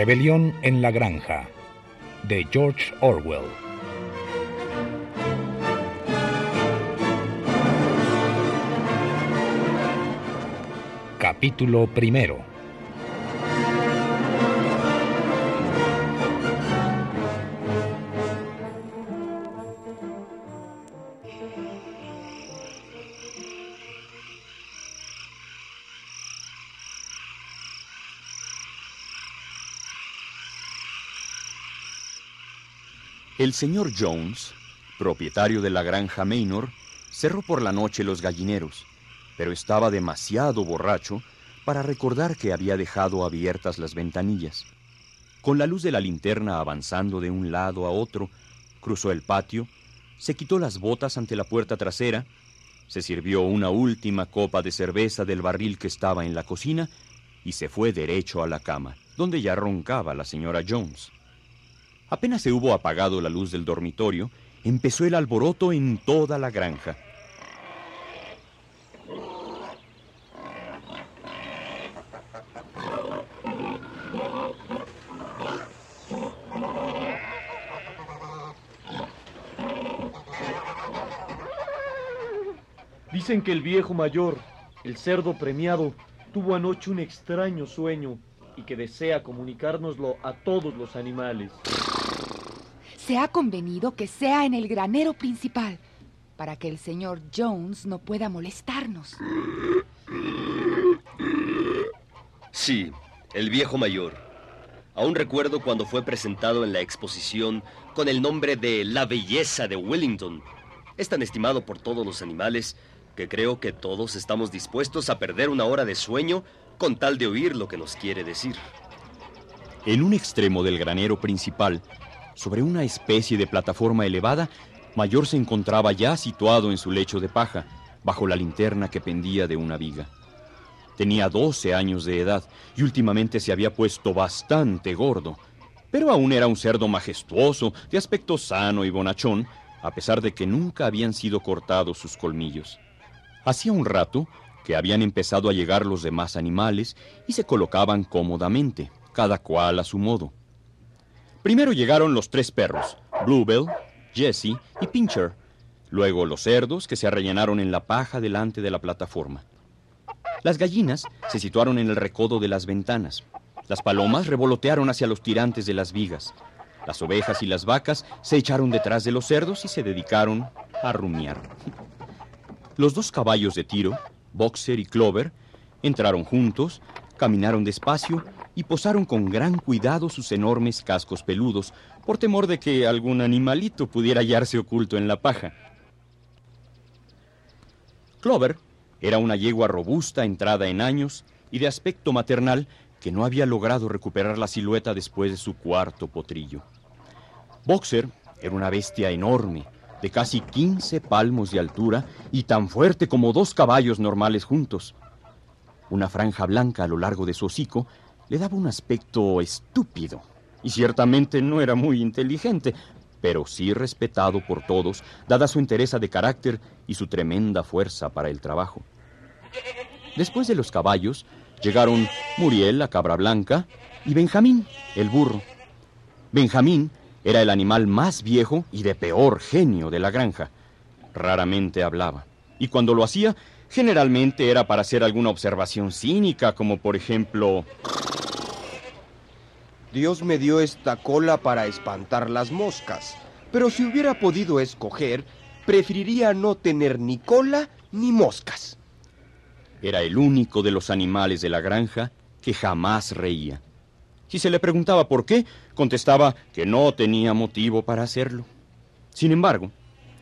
Rebelión en la Granja, de George Orwell. Capítulo primero. El señor Jones, propietario de la granja Maynor, cerró por la noche los gallineros, pero estaba demasiado borracho para recordar que había dejado abiertas las ventanillas. Con la luz de la linterna avanzando de un lado a otro, cruzó el patio, se quitó las botas ante la puerta trasera, se sirvió una última copa de cerveza del barril que estaba en la cocina y se fue derecho a la cama, donde ya roncaba la señora Jones. Apenas se hubo apagado la luz del dormitorio, empezó el alboroto en toda la granja. Dicen que el viejo mayor, el cerdo premiado, tuvo anoche un extraño sueño y que desea comunicárnoslo a todos los animales. Se ha convenido que sea en el granero principal, para que el señor Jones no pueda molestarnos. Sí, el viejo mayor. Aún recuerdo cuando fue presentado en la exposición con el nombre de La Belleza de Wellington. Es tan estimado por todos los animales que creo que todos estamos dispuestos a perder una hora de sueño con tal de oír lo que nos quiere decir. En un extremo del granero principal, sobre una especie de plataforma elevada, Mayor se encontraba ya situado en su lecho de paja, bajo la linterna que pendía de una viga. Tenía 12 años de edad y últimamente se había puesto bastante gordo, pero aún era un cerdo majestuoso, de aspecto sano y bonachón, a pesar de que nunca habían sido cortados sus colmillos. Hacía un rato que habían empezado a llegar los demás animales y se colocaban cómodamente, cada cual a su modo. Primero llegaron los tres perros, Bluebell, Jessie y Pincher. Luego los cerdos que se arrellanaron en la paja delante de la plataforma. Las gallinas se situaron en el recodo de las ventanas. Las palomas revolotearon hacia los tirantes de las vigas. Las ovejas y las vacas se echaron detrás de los cerdos y se dedicaron a rumiar. Los dos caballos de tiro, Boxer y Clover, entraron juntos, caminaron despacio y posaron con gran cuidado sus enormes cascos peludos, por temor de que algún animalito pudiera hallarse oculto en la paja. Clover era una yegua robusta entrada en años y de aspecto maternal que no había logrado recuperar la silueta después de su cuarto potrillo. Boxer era una bestia enorme, de casi 15 palmos de altura y tan fuerte como dos caballos normales juntos. Una franja blanca a lo largo de su hocico le daba un aspecto estúpido, y ciertamente no era muy inteligente, pero sí respetado por todos, dada su entereza de carácter y su tremenda fuerza para el trabajo. Después de los caballos, llegaron Muriel, la cabra blanca, y Benjamín, el burro. Benjamín era el animal más viejo y de peor genio de la granja. Raramente hablaba, y cuando lo hacía, generalmente era para hacer alguna observación cínica, como por ejemplo... Dios me dio esta cola para espantar las moscas, pero si hubiera podido escoger, preferiría no tener ni cola ni moscas. Era el único de los animales de la granja que jamás reía. Si se le preguntaba por qué, contestaba que no tenía motivo para hacerlo. Sin embargo,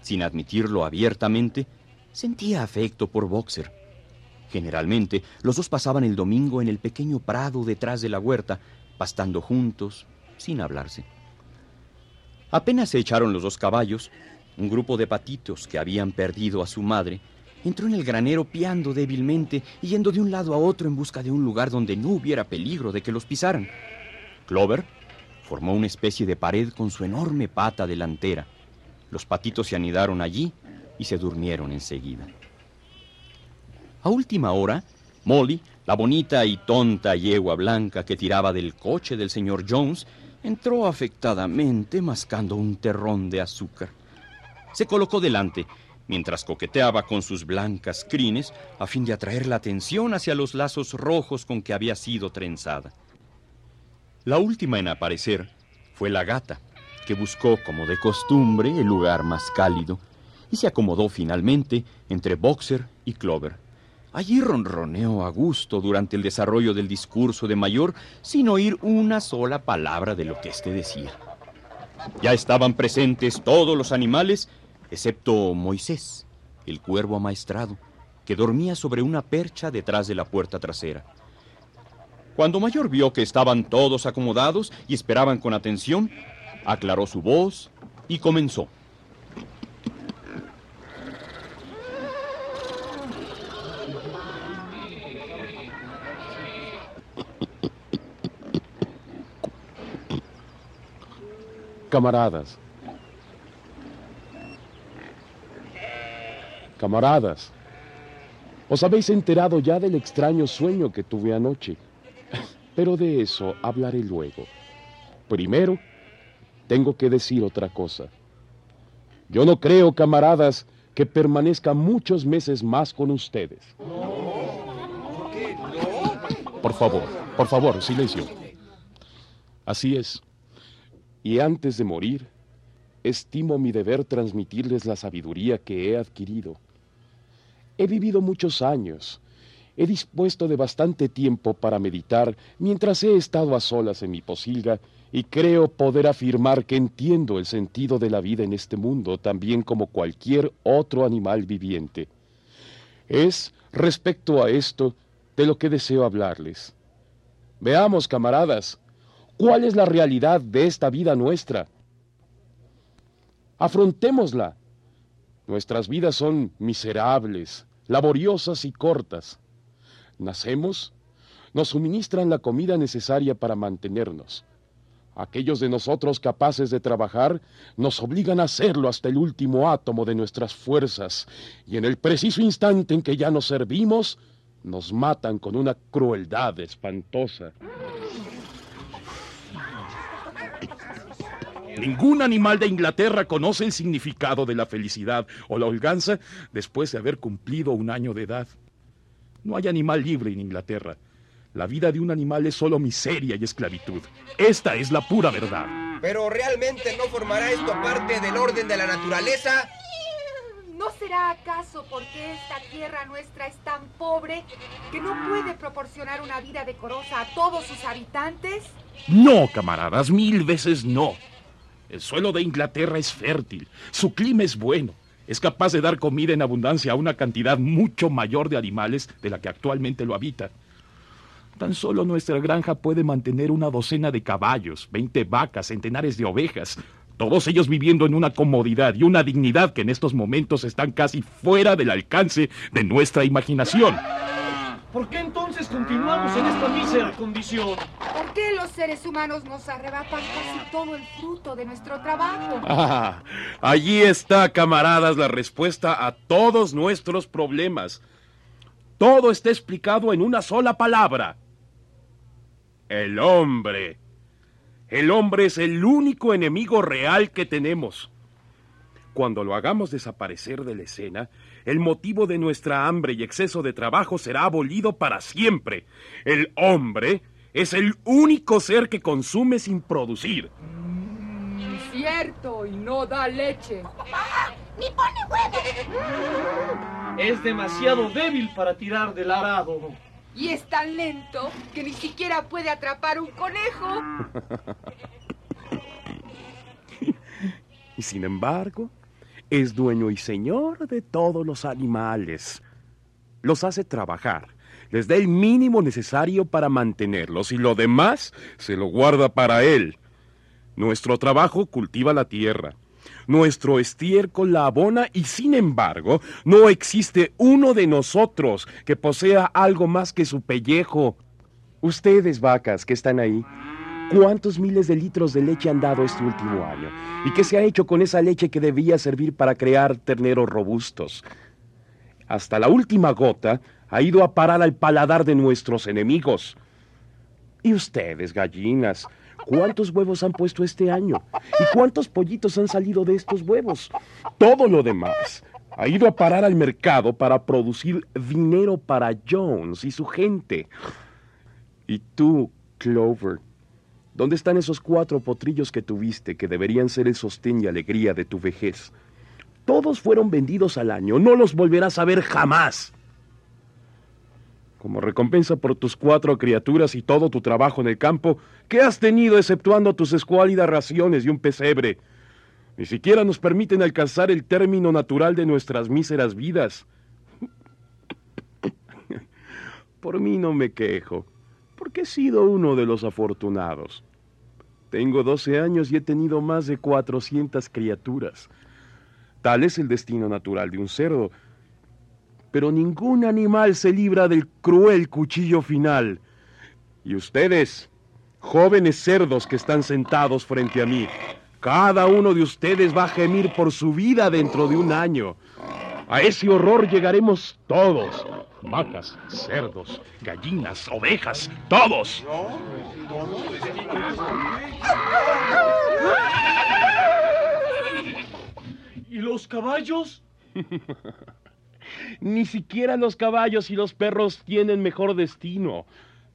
sin admitirlo abiertamente, sentía afecto por Boxer. Generalmente, los dos pasaban el domingo en el pequeño prado detrás de la huerta, pastando juntos, sin hablarse. Apenas se echaron los dos caballos, un grupo de patitos que habían perdido a su madre entró en el granero piando débilmente y yendo de un lado a otro en busca de un lugar donde no hubiera peligro de que los pisaran. Clover formó una especie de pared con su enorme pata delantera. Los patitos se anidaron allí y se durmieron enseguida. A última hora Molly, la bonita y tonta yegua blanca que tiraba del coche del señor Jones, entró afectadamente mascando un terrón de azúcar. Se colocó delante, mientras coqueteaba con sus blancas crines a fin de atraer la atención hacia los lazos rojos con que había sido trenzada. La última en aparecer fue la gata, que buscó, como de costumbre, el lugar más cálido y se acomodó finalmente entre Boxer y Clover. Allí ronroneó a gusto durante el desarrollo del discurso de Mayor sin oír una sola palabra de lo que éste decía. Ya estaban presentes todos los animales, excepto Moisés, el cuervo amaestrado, que dormía sobre una percha detrás de la puerta trasera. Cuando Mayor vio que estaban todos acomodados y esperaban con atención, aclaró su voz y comenzó. Camaradas. Camaradas. Os habéis enterado ya del extraño sueño que tuve anoche. Pero de eso hablaré luego. Primero, tengo que decir otra cosa. Yo no creo, camaradas, que permanezca muchos meses más con ustedes. Por favor, por favor, silencio. Así es. Y antes de morir, estimo mi deber transmitirles la sabiduría que he adquirido. He vivido muchos años. He dispuesto de bastante tiempo para meditar mientras he estado a solas en mi posilga y creo poder afirmar que entiendo el sentido de la vida en este mundo también como cualquier otro animal viviente. Es respecto a esto de lo que deseo hablarles. Veamos, camaradas, ¿Cuál es la realidad de esta vida nuestra? Afrontémosla. Nuestras vidas son miserables, laboriosas y cortas. Nacemos, nos suministran la comida necesaria para mantenernos. Aquellos de nosotros capaces de trabajar nos obligan a hacerlo hasta el último átomo de nuestras fuerzas, y en el preciso instante en que ya nos servimos, nos matan con una crueldad espantosa. Ningún animal de Inglaterra conoce el significado de la felicidad o la holganza después de haber cumplido un año de edad. No hay animal libre en Inglaterra. La vida de un animal es solo miseria y esclavitud. Esta es la pura verdad. Pero realmente no formará esto parte del orden de la naturaleza. ¿No será acaso porque esta tierra nuestra es tan pobre que no puede proporcionar una vida decorosa a todos sus habitantes? No, camaradas, mil veces no. El suelo de Inglaterra es fértil, su clima es bueno, es capaz de dar comida en abundancia a una cantidad mucho mayor de animales de la que actualmente lo habita. Tan solo nuestra granja puede mantener una docena de caballos, veinte vacas, centenares de ovejas, todos ellos viviendo en una comodidad y una dignidad que en estos momentos están casi fuera del alcance de nuestra imaginación. ¿Por qué entonces continuamos en esta mísera condición? ¿Por qué los seres humanos nos arrebatan casi todo el fruto de nuestro trabajo? Ah, allí está, camaradas, la respuesta a todos nuestros problemas. Todo está explicado en una sola palabra. El hombre. El hombre es el único enemigo real que tenemos. Cuando lo hagamos desaparecer de la escena, el motivo de nuestra hambre y exceso de trabajo será abolido para siempre. El hombre es el único ser que consume sin producir. Mm, cierto, y no da leche. ¡Ni pone huevos! Es demasiado débil para tirar del arado. Y es tan lento que ni siquiera puede atrapar un conejo. y sin embargo, es dueño y señor de todos los animales. Los hace trabajar, les da el mínimo necesario para mantenerlos y lo demás se lo guarda para él. Nuestro trabajo cultiva la tierra, nuestro estiércol la abona y sin embargo no existe uno de nosotros que posea algo más que su pellejo. Ustedes, vacas, que están ahí, ¿Cuántos miles de litros de leche han dado este último año? ¿Y qué se ha hecho con esa leche que debía servir para crear terneros robustos? Hasta la última gota ha ido a parar al paladar de nuestros enemigos. Y ustedes, gallinas, ¿cuántos huevos han puesto este año? ¿Y cuántos pollitos han salido de estos huevos? Todo lo demás ha ido a parar al mercado para producir dinero para Jones y su gente. Y tú, Clover, ¿dónde están esos cuatro potrillos que tuviste que deberían ser el sostén y alegría de tu vejez? Todos fueron vendidos al año, no los volverás a ver jamás. Como recompensa por tus cuatro criaturas y todo tu trabajo en el campo, ¿qué has tenido exceptuando tus escuálidas raciones y un pesebre? Ni siquiera nos permiten alcanzar el término natural de nuestras míseras vidas. Por mí no me quejo, porque he sido uno de los afortunados. Tengo 12 años y he tenido más de 400 criaturas. Tal es el destino natural de un cerdo, pero ningún animal se libra del cruel cuchillo final. Y ustedes, jóvenes cerdos que están sentados frente a mí, cada uno de ustedes va a gemir por su vida dentro de un año. A ese horror llegaremos todos. Vacas, cerdos, gallinas, ovejas, todos. ¿Y los caballos? Ni siquiera los caballos y los perros tienen mejor destino.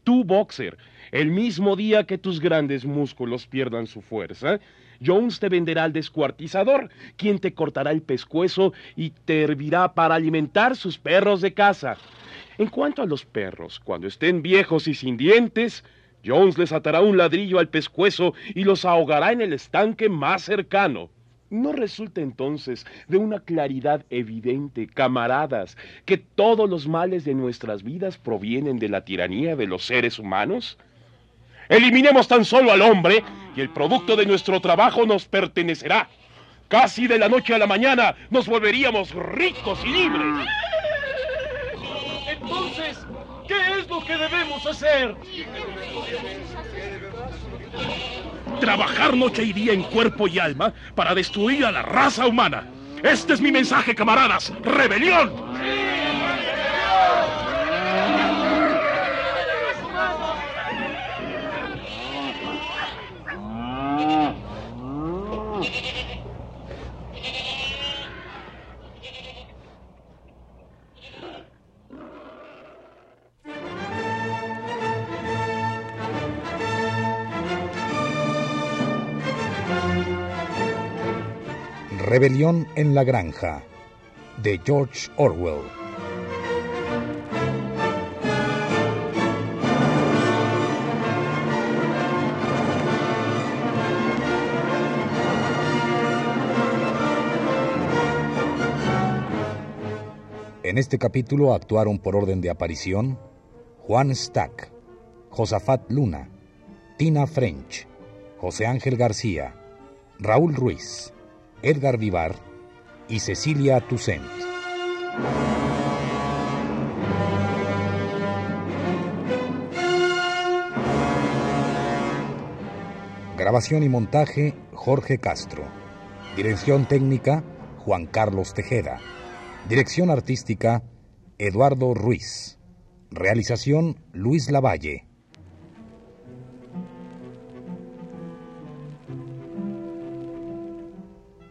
Tú, boxer, el mismo día que tus grandes músculos pierdan su fuerza, Jones te venderá al descuartizador, quien te cortará el pescuezo y te hervirá para alimentar sus perros de casa. En cuanto a los perros, cuando estén viejos y sin dientes, Jones les atará un ladrillo al pescuezo y los ahogará en el estanque más cercano. ¿No resulta entonces de una claridad evidente, camaradas, que todos los males de nuestras vidas provienen de la tiranía de los seres humanos? Eliminemos tan solo al hombre y el producto de nuestro trabajo nos pertenecerá. Casi de la noche a la mañana nos volveríamos ricos y libres. Entonces, ¿qué es lo que debemos hacer? Trabajar noche y día en cuerpo y alma para destruir a la raza humana. Este es mi mensaje, camaradas. ¡Rebelión! Rebelión en la Granja, de George Orwell. En este capítulo actuaron por orden de aparición Juan Stack, Josafat Luna, Tina French, José Ángel García, Raúl Ruiz, Edgar Vivar y Cecilia Toussaint. Grabación y montaje Jorge Castro. Dirección técnica Juan Carlos Tejeda. Dirección artística Eduardo Ruiz. Realización Luis Lavalle.